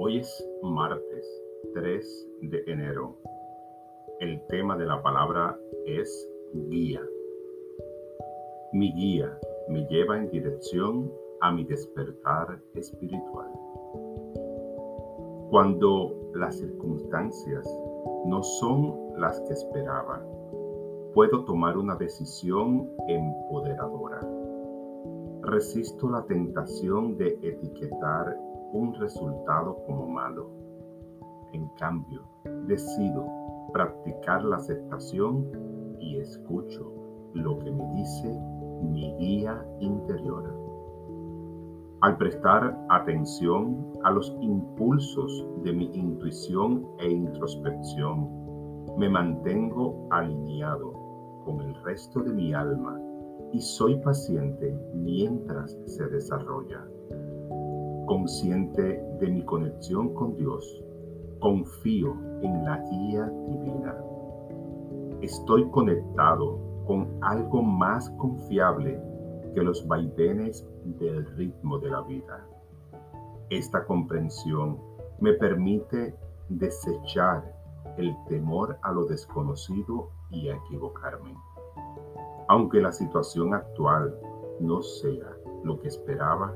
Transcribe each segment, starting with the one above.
Hoy es martes 3 de enero. El tema de la palabra es guía. Mi guía me lleva en dirección a mi despertar espiritual. Cuando las circunstancias no son las que esperaba, puedo tomar una decisión empoderadora. Resisto la tentación de etiquetar un resultado como malo. En cambio, decido practicar la aceptación y escucho lo que me dice mi guía interior. Al prestar atención a los impulsos de mi intuición e introspección, me mantengo alineado con el resto de mi alma y soy paciente mientras se desarrolla consciente de mi conexión con Dios, confío en la guía divina. Estoy conectado con algo más confiable que los vaivenes del ritmo de la vida. Esta comprensión me permite desechar el temor a lo desconocido y a equivocarme. Aunque la situación actual no sea lo que esperaba,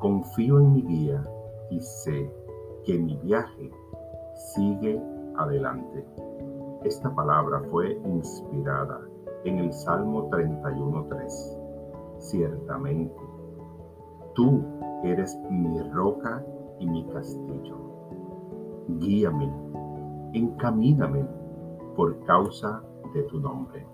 Confío en mi guía y sé que mi viaje sigue adelante. Esta palabra fue inspirada en el Salmo 31.3. Ciertamente, tú eres mi roca y mi castillo. Guíame, encamíname por causa de tu nombre.